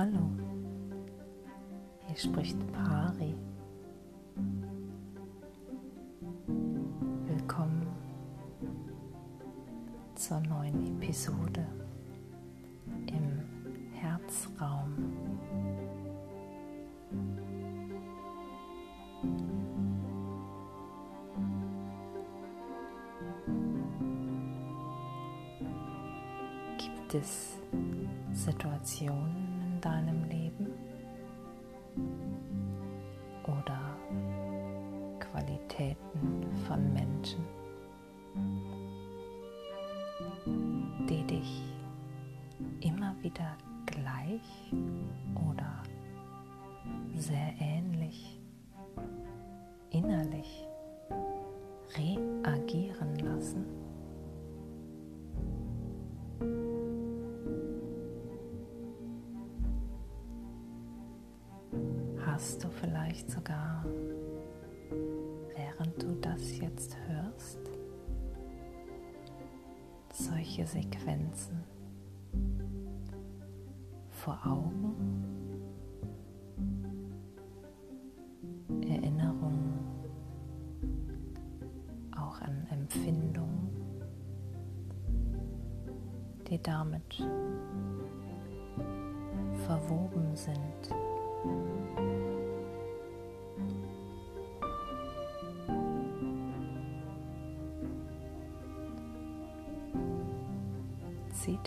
Hallo, hier spricht Pari. Willkommen zur neuen Episode im Herzraum. Gibt es Situationen in deinem Leben? Oder Qualitäten von Menschen, die dich immer wieder gleich oder sehr ähnlich sogar, während du das jetzt hörst, solche Sequenzen vor Augen? Erinnerungen, auch an Empfindungen, die damit verwoben sind.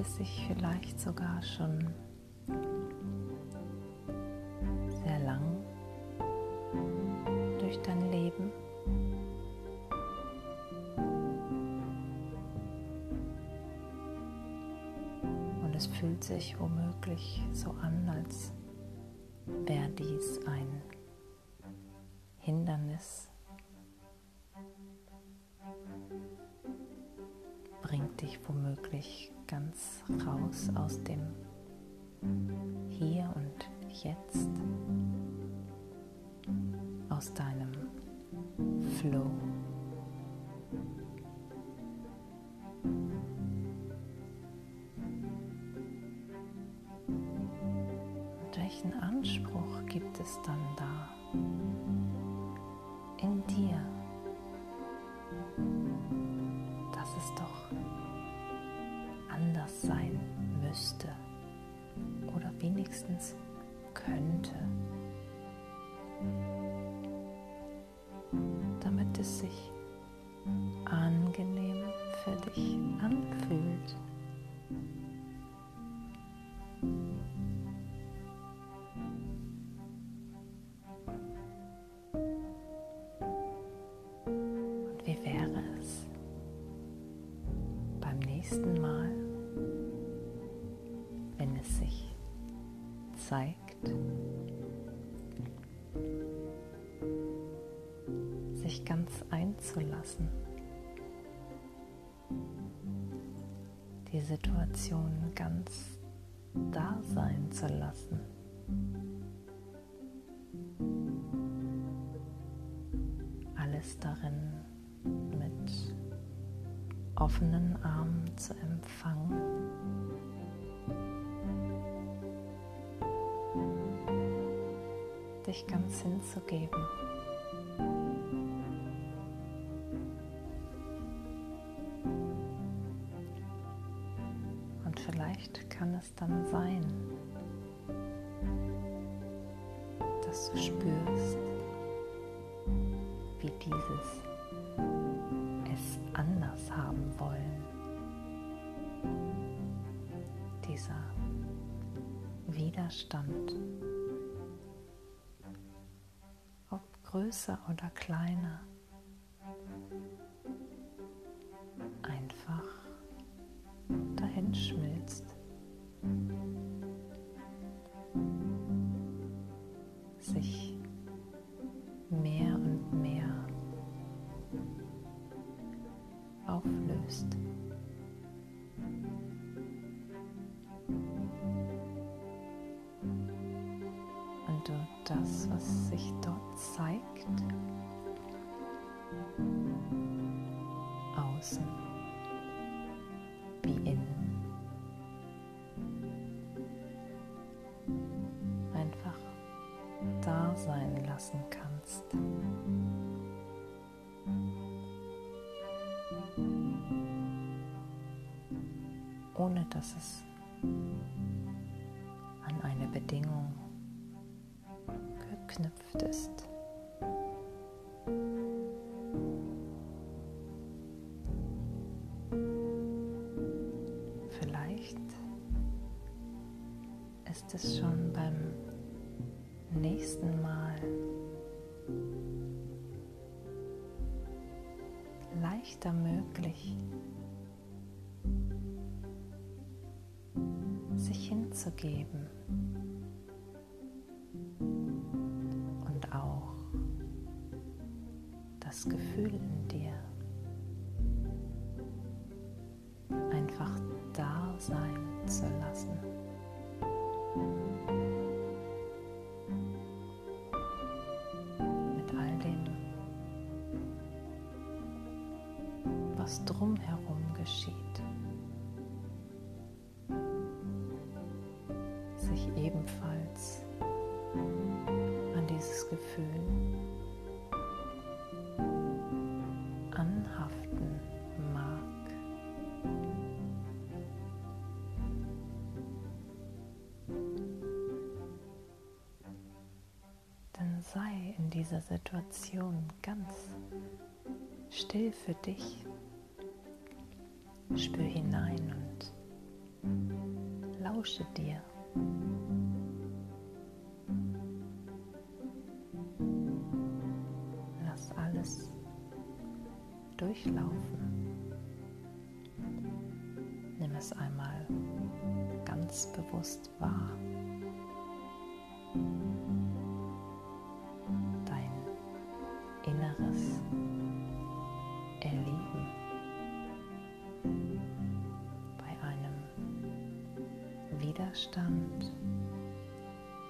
Es sich vielleicht sogar schon sehr lang durch dein Leben? Und es fühlt sich womöglich so an, als wäre dies ein Hindernis, bringt dich womöglich ganz raus aus dem Hier und Jetzt, aus deinem Flow. Und welchen Anspruch gibt es dann da in dir, anders sein müsste oder wenigstens könnte, damit es sich angenehm für dich anfühlt. Zeigt, sich ganz einzulassen, die Situation ganz da sein zu lassen. Alles darin mit offenen Armen zu empfangen. Dich ganz hinzugeben. Und vielleicht kann es dann sein, dass du spürst, wie dieses es anders haben wollen. Dieser Widerstand, größer oder kleiner, einfach dahin schmilzt. Sich mehr und mehr auflöst. das, was sich dort zeigt, außen wie innen. Einfach da sein lassen kannst. Ohne dass es geknüpft ist. ist es schon beim nächsten Mal leichter möglich, sich hinzugeben das Gefühl in dir einfach da sein zu lassen. Mit all dem, was drumherum geschieht. Sich ebenfalls in dieser Situation ganz still für dich. Spür hinein und lausche dir. Lass alles durchlaufen. Nimm es einmal ganz bewusst wahr. Widerstand,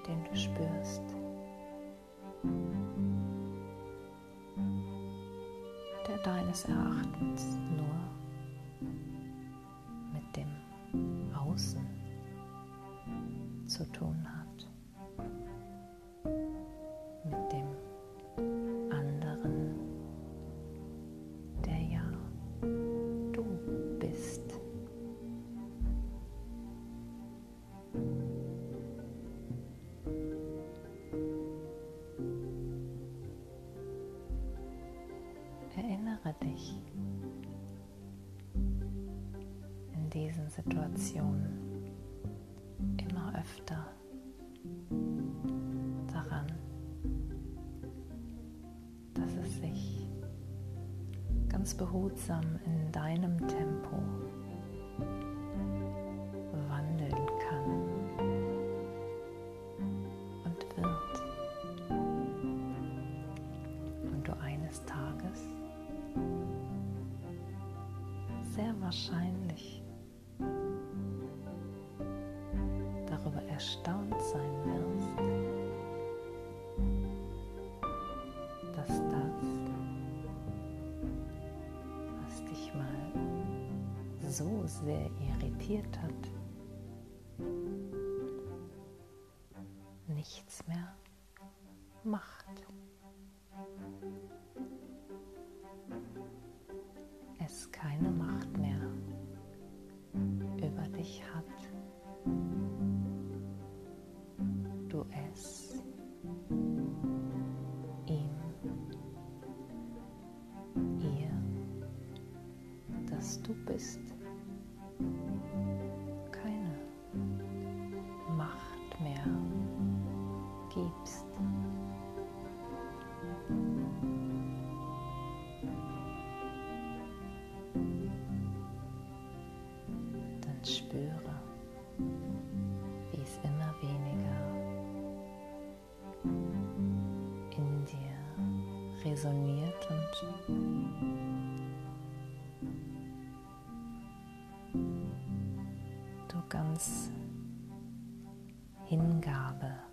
den du spürst. Der deines Erachtens nur mit dem Außen zu tun hat. Mit dem Dich in diesen Situationen immer öfter daran, dass es sich ganz behutsam in deinem Tempo sehr wahrscheinlich darüber erstaunt sein wirst, dass das, was dich mal so sehr irritiert hat, nichts mehr macht. Du bist, keine Macht mehr gibst. spüre, wie es immer weniger in dir resoniert und ganz Hingabe